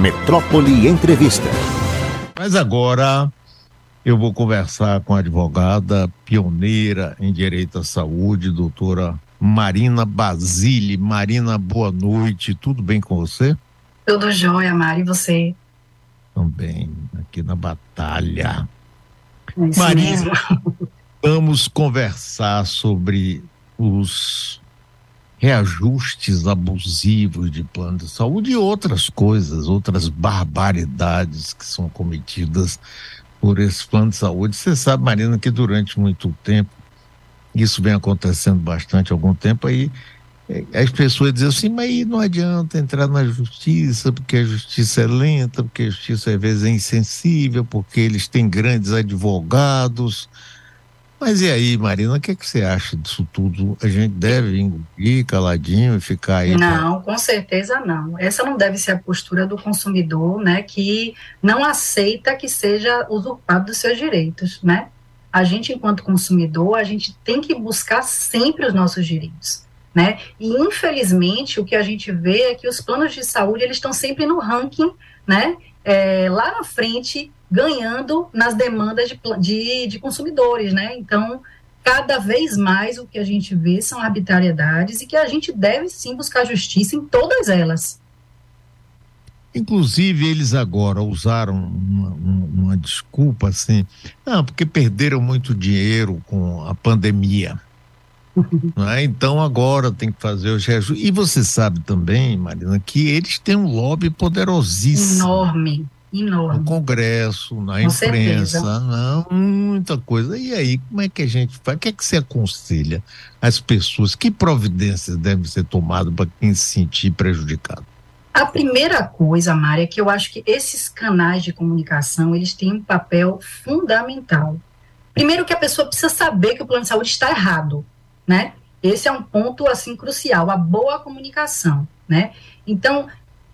Metrópole Entrevista. Mas agora eu vou conversar com a advogada pioneira em direito à saúde, doutora Marina Basile. Marina, boa noite. Tudo bem com você? Tudo jóia, Mari. E você? Também, aqui na batalha. É Marina, mesmo. vamos conversar sobre os reajustes abusivos de plano de saúde e outras coisas, outras barbaridades que são cometidas por esse plano de saúde. Você sabe, Marina, que durante muito tempo, isso vem acontecendo bastante há algum tempo aí, eh, as pessoas dizem assim, mas não adianta entrar na justiça, porque a justiça é lenta, porque a justiça às vezes é insensível, porque eles têm grandes advogados. Mas e aí, Marina, o que, que você acha disso tudo? A gente deve engolir caladinho e ficar aí? Não, com certeza não. Essa não deve ser a postura do consumidor, né, que não aceita que seja usurpado dos seus direitos, né? A gente, enquanto consumidor, a gente tem que buscar sempre os nossos direitos, né? E infelizmente o que a gente vê é que os planos de saúde eles estão sempre no ranking, né? É, lá na frente ganhando nas demandas de, de, de consumidores, né? Então, cada vez mais o que a gente vê são arbitrariedades e que a gente deve sim buscar justiça em todas elas. Inclusive, eles agora usaram uma, uma- desculpa assim, não, porque perderam muito dinheiro com a pandemia. é? Então agora tem que fazer os reajustes. E você sabe também, Marina, que eles têm um lobby poderosíssimo Enorme, no enorme. Congresso, na Com imprensa, certeza. não, muita coisa. E aí, como é que a gente faz? O que é que você aconselha às pessoas? Que providências devem ser tomadas para quem se sentir prejudicado? A primeira coisa, Mari, é que eu acho que esses canais de comunicação, eles têm um papel fundamental. Primeiro que a pessoa precisa saber que o plano de saúde está errado, né? Esse é um ponto, assim, crucial, a boa comunicação, né? Então,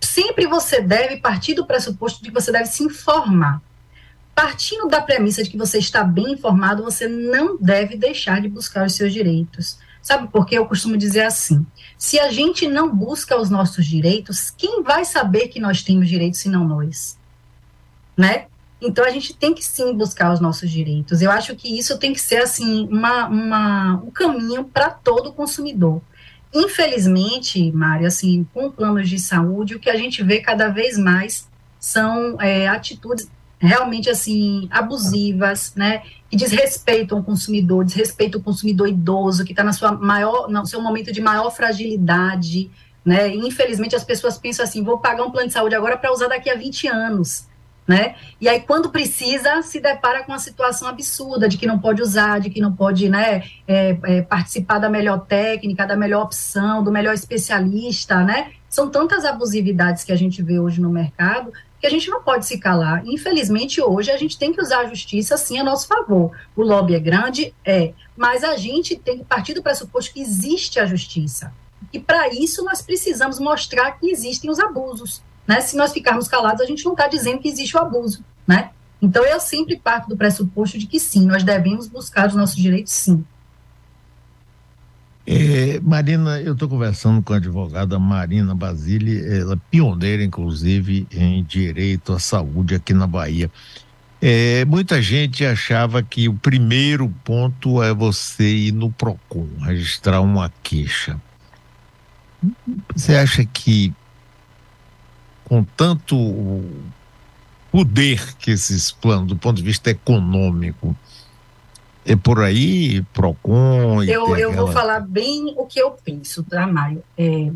sempre você deve partir do pressuposto de que você deve se informar. Partindo da premissa de que você está bem informado, você não deve deixar de buscar os seus direitos. Sabe por quê? Eu costumo dizer assim, se a gente não busca os nossos direitos, quem vai saber que nós temos direitos se não nós? Né? Então a gente tem que sim buscar os nossos direitos. Eu acho que isso tem que ser assim uma, uma um caminho para todo consumidor. Infelizmente, Mário, assim, com planos de saúde, o que a gente vê cada vez mais são é, atitudes realmente assim abusivas, né, que desrespeitam o consumidor, desrespeitam o consumidor idoso que está na sua maior, no seu momento de maior fragilidade, né? Infelizmente as pessoas pensam assim, vou pagar um plano de saúde agora para usar daqui a 20 anos, né? E aí quando precisa se depara com uma situação absurda de que não pode usar, de que não pode, né, é, é, participar da melhor técnica, da melhor opção, do melhor especialista, né? São tantas abusividades que a gente vê hoje no mercado que a gente não pode se calar. Infelizmente, hoje a gente tem que usar a justiça sim a nosso favor. O lobby é grande, é, mas a gente tem que partir do pressuposto que existe a justiça. E para isso nós precisamos mostrar que existem os abusos. Né? Se nós ficarmos calados, a gente não está dizendo que existe o abuso. Né? Então eu sempre parto do pressuposto de que sim, nós devemos buscar os nossos direitos, sim. É, Marina, eu estou conversando com a advogada Marina Basile, ela é pioneira, inclusive, em direito à saúde aqui na Bahia. É, muita gente achava que o primeiro ponto é você ir no PROCON, registrar uma queixa. Você acha que, com tanto poder que esses planos, do ponto de vista econômico, é por aí, PROCON. e Eu, eu vou falar bem o que eu penso, tá, Mário? É,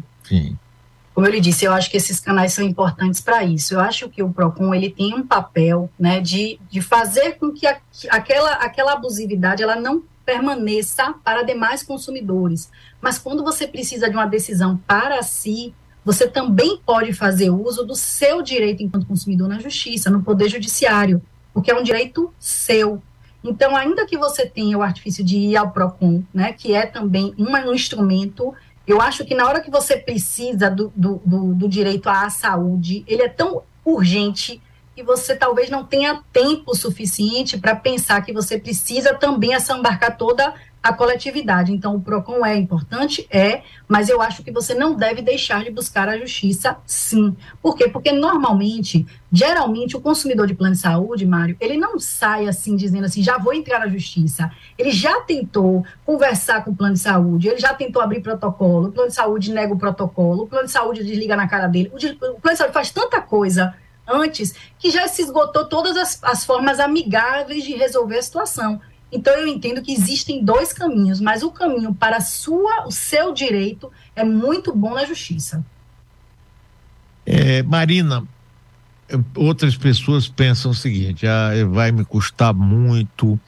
como eu lhe disse, eu acho que esses canais são importantes para isso. Eu acho que o Procon ele tem um papel, né, de, de fazer com que a, que aquela aquela abusividade ela não permaneça para demais consumidores. Mas quando você precisa de uma decisão para si, você também pode fazer uso do seu direito enquanto consumidor na justiça, no poder judiciário, porque é um direito seu. Então, ainda que você tenha o artifício de ir ao Procon, né, que é também um instrumento eu acho que na hora que você precisa do, do, do, do direito à saúde, ele é tão urgente e você talvez não tenha tempo suficiente para pensar que você precisa também assambarcar toda a coletividade. Então, o PROCON é importante? É, mas eu acho que você não deve deixar de buscar a justiça, sim. Por quê? Porque normalmente, geralmente, o consumidor de plano de saúde, Mário, ele não sai assim, dizendo assim, já vou entrar na justiça. Ele já tentou conversar com o plano de saúde, ele já tentou abrir protocolo, o plano de saúde nega o protocolo, o plano de saúde desliga na cara dele, o, plano de saúde faz tanta coisa antes que já se esgotou todas as, as formas amigáveis de resolver a situação. Então eu entendo que existem dois caminhos, mas o caminho para sua, o seu direito é muito bom na justiça. É, Marina, outras pessoas pensam o seguinte: ah, vai me custar muito,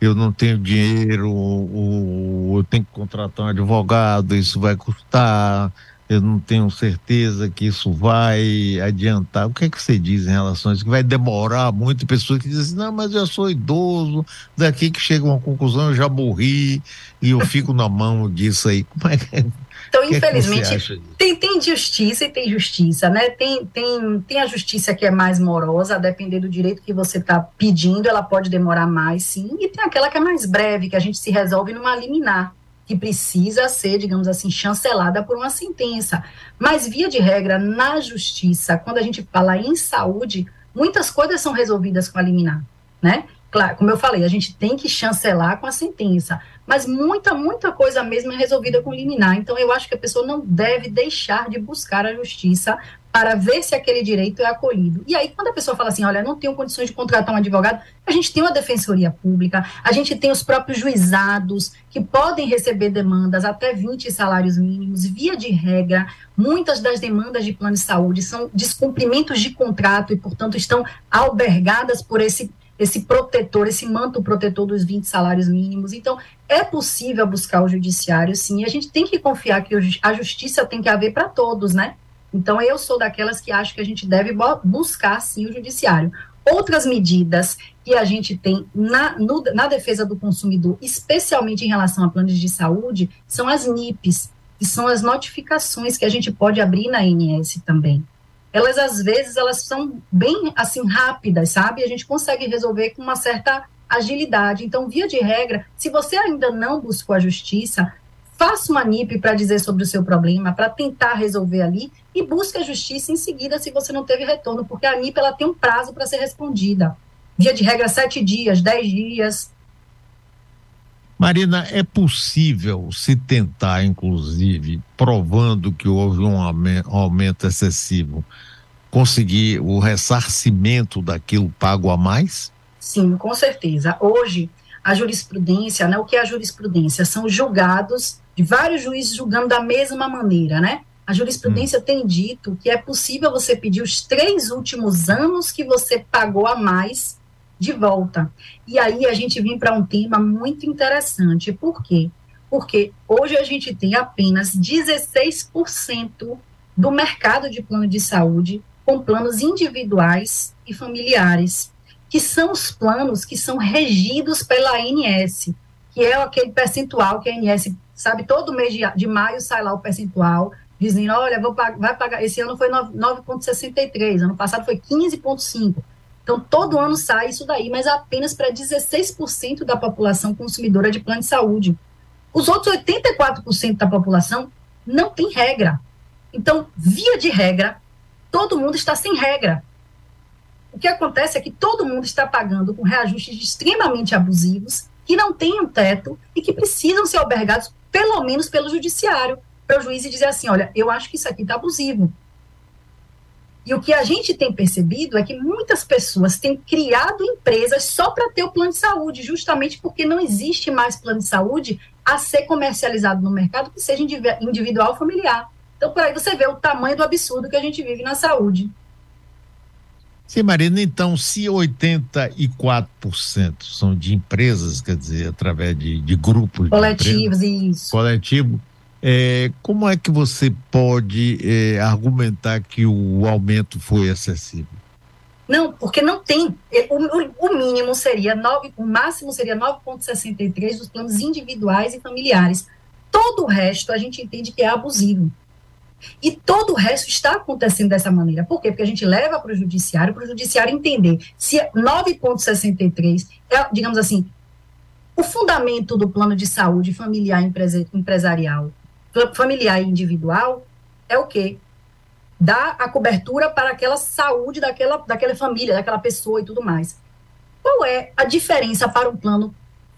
eu não tenho dinheiro, ou, eu tenho que contratar um advogado, isso vai custar, eu não tenho certeza que isso vai adiantar. O que é que você diz em relação a isso? Que vai demorar muito? Pessoas que dizem assim, não, mas eu sou idoso, daqui que chega uma conclusão, eu já morri e eu fico na mão disso aí. Como é que então, que infelizmente, é tem, tem justiça e tem justiça, né? Tem, tem, tem a justiça que é mais morosa, a depender do direito que você está pedindo, ela pode demorar mais, sim, e tem aquela que é mais breve, que a gente se resolve numa liminar que precisa ser, digamos assim, chancelada por uma sentença. Mas, via de regra, na justiça, quando a gente fala em saúde, muitas coisas são resolvidas com a liminar, né? Claro, como eu falei, a gente tem que chancelar com a sentença, mas muita, muita coisa mesmo é resolvida com liminar. Então, eu acho que a pessoa não deve deixar de buscar a justiça para ver se aquele direito é acolhido. E aí, quando a pessoa fala assim, olha, não tenho condições de contratar um advogado, a gente tem uma defensoria pública, a gente tem os próprios juizados que podem receber demandas até 20 salários mínimos, via de regra, muitas das demandas de plano de saúde são descumprimentos de contrato e, portanto, estão albergadas por esse esse protetor, esse manto protetor dos 20 salários mínimos. Então, é possível buscar o judiciário, sim. A gente tem que confiar que a justiça tem que haver para todos, né? Então, eu sou daquelas que acho que a gente deve buscar, sim, o judiciário. Outras medidas que a gente tem na, no, na defesa do consumidor, especialmente em relação a planos de saúde, são as NIPs, que são as notificações que a gente pode abrir na ANS também. Elas, às vezes, elas são bem, assim, rápidas, sabe? A gente consegue resolver com uma certa agilidade. Então, via de regra, se você ainda não buscou a justiça, faça uma NIP para dizer sobre o seu problema, para tentar resolver ali e busque a justiça em seguida se você não teve retorno, porque a NIP ela tem um prazo para ser respondida. Via de regra, sete dias, dez dias. Marina, é possível se tentar, inclusive, provando que houve um aumento excessivo, conseguir o ressarcimento daquilo pago a mais? Sim, com certeza. Hoje, a jurisprudência, né, o que é a jurisprudência? São julgados de vários juízes julgando da mesma maneira, né? A jurisprudência hum. tem dito que é possível você pedir os três últimos anos que você pagou a mais de volta. E aí a gente vem para um tema muito interessante. Por quê? Porque hoje a gente tem apenas 16% do mercado de plano de saúde com planos individuais e familiares, que são os planos que são regidos pela ANS, que é aquele percentual que a ANS sabe, todo mês de, de maio sai lá o percentual, dizendo, olha, vou, vai pagar, esse ano foi 9,63, ano passado foi 15,5. Então, todo ano sai isso daí, mas apenas para 16% da população consumidora de plano de saúde. Os outros 84% da população não tem regra. Então, via de regra, todo mundo está sem regra. O que acontece é que todo mundo está pagando com reajustes extremamente abusivos, que não têm um teto e que precisam ser albergados pelo menos pelo judiciário, para o juiz dizer assim, olha, eu acho que isso aqui está abusivo. E o que a gente tem percebido é que muitas pessoas têm criado empresas só para ter o plano de saúde, justamente porque não existe mais plano de saúde a ser comercializado no mercado que seja individual ou familiar. Então, por aí você vê o tamanho do absurdo que a gente vive na saúde. Sim, Marina, então, se 84% são de empresas, quer dizer, através de, de grupos. Coletivos, de empresas, isso. Coletivo, é, como é que você pode é, argumentar que o aumento foi excessivo? Não, porque não tem. O, o mínimo seria 9, o máximo seria 9,63 dos planos individuais e familiares. Todo o resto a gente entende que é abusivo. E todo o resto está acontecendo dessa maneira. Por quê? Porque a gente leva para o judiciário, para o judiciário entender se 9,63 é, digamos assim, o fundamento do plano de saúde familiar empresarial, familiar e individual, é o quê? Dar a cobertura para aquela saúde daquela, daquela família, daquela pessoa e tudo mais. Qual é a diferença para um plano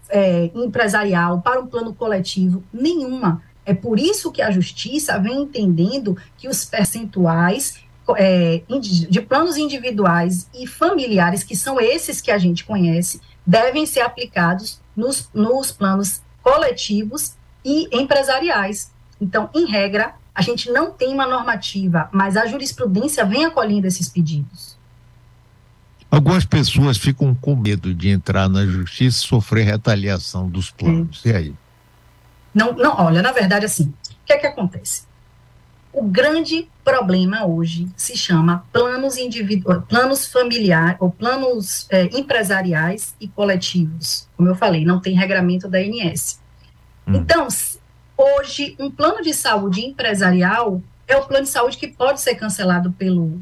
é, empresarial, para um plano coletivo? Nenhuma. É por isso que a justiça vem entendendo que os percentuais é, de planos individuais e familiares, que são esses que a gente conhece, devem ser aplicados nos, nos planos coletivos e empresariais. Então, em regra, a gente não tem uma normativa, mas a jurisprudência vem acolhendo esses pedidos. Algumas pessoas ficam com medo de entrar na justiça e sofrer retaliação dos planos. É. E aí? Não, não, olha, na verdade, assim, o que é que acontece? O grande problema hoje se chama planos individuais, planos familiares ou planos é, empresariais e coletivos. Como eu falei, não tem regramento da ANS. Hum. Então, hoje, um plano de saúde empresarial é o plano de saúde que pode ser cancelado pelo,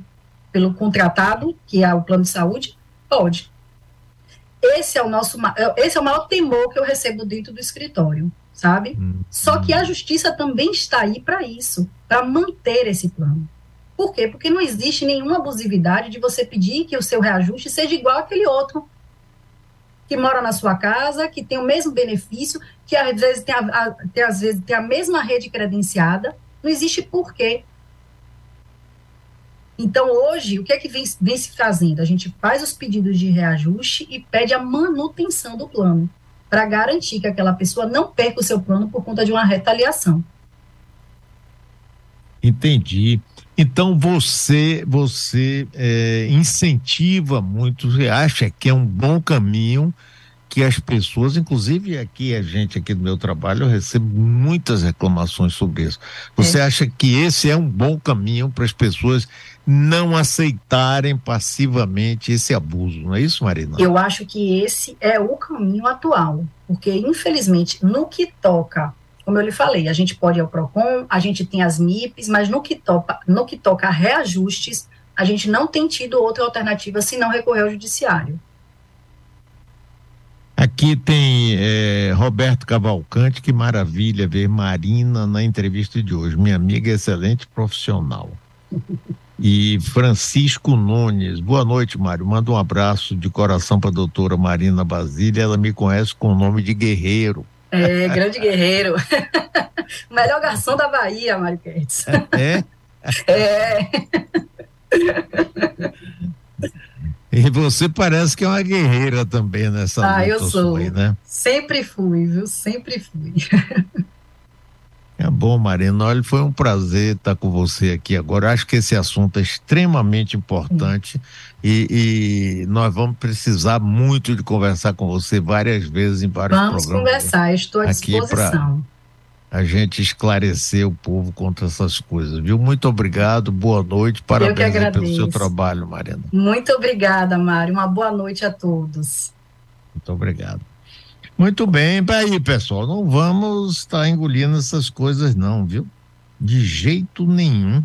pelo contratado, que é o plano de saúde? Pode. Esse é o nosso, esse é o maior temor que eu recebo dentro do escritório sabe? Hum. Só que a justiça também está aí para isso, para manter esse plano. Por quê? Porque não existe nenhuma abusividade de você pedir que o seu reajuste seja igual àquele outro que mora na sua casa, que tem o mesmo benefício, que às vezes tem a, a, tem, às vezes tem a mesma rede credenciada. Não existe porquê. Então, hoje, o que é que vem, vem se fazendo? A gente faz os pedidos de reajuste e pede a manutenção do plano para garantir que aquela pessoa não perca o seu plano por conta de uma retaliação. Entendi. Então você você é, incentiva muito, você acha que é um bom caminho que as pessoas, inclusive aqui a gente aqui do meu trabalho, eu recebo muitas reclamações sobre isso. Você é. acha que esse é um bom caminho para as pessoas não aceitarem passivamente esse abuso, não é isso, Marina? Eu acho que esse é o caminho atual, porque infelizmente no que toca, como eu lhe falei, a gente pode ir ao Procon, a gente tem as MIPs, mas no que toca, no que toca a reajustes, a gente não tem tido outra alternativa senão recorrer ao judiciário. Aqui tem é, Roberto Cavalcante, que maravilha ver Marina na entrevista de hoje. Minha amiga excelente profissional. E Francisco Nunes, boa noite, Mário. Manda um abraço de coração para a doutora Marina Basília. Ela me conhece com o nome de Guerreiro. É, grande guerreiro. melhor garçom da Bahia, Mário Kertz. É? É. E você parece que é uma guerreira também nessa ah, luta. Ah, eu sou. Aí, né? Sempre fui, viu? Sempre fui. É bom, Marina. Olha, foi um prazer estar com você aqui agora. Acho que esse assunto é extremamente importante e, e, nós vamos precisar muito de conversar com você várias vezes em vários vamos programas. Vamos conversar, estou à disposição. A gente esclarecer o povo contra essas coisas, viu? Muito obrigado, boa noite, parabéns pelo seu trabalho, Marina. Muito obrigada, Mário. Uma boa noite a todos. Muito obrigado. Muito bem, aí, pessoal, não vamos estar tá engolindo essas coisas, não, viu? De jeito nenhum.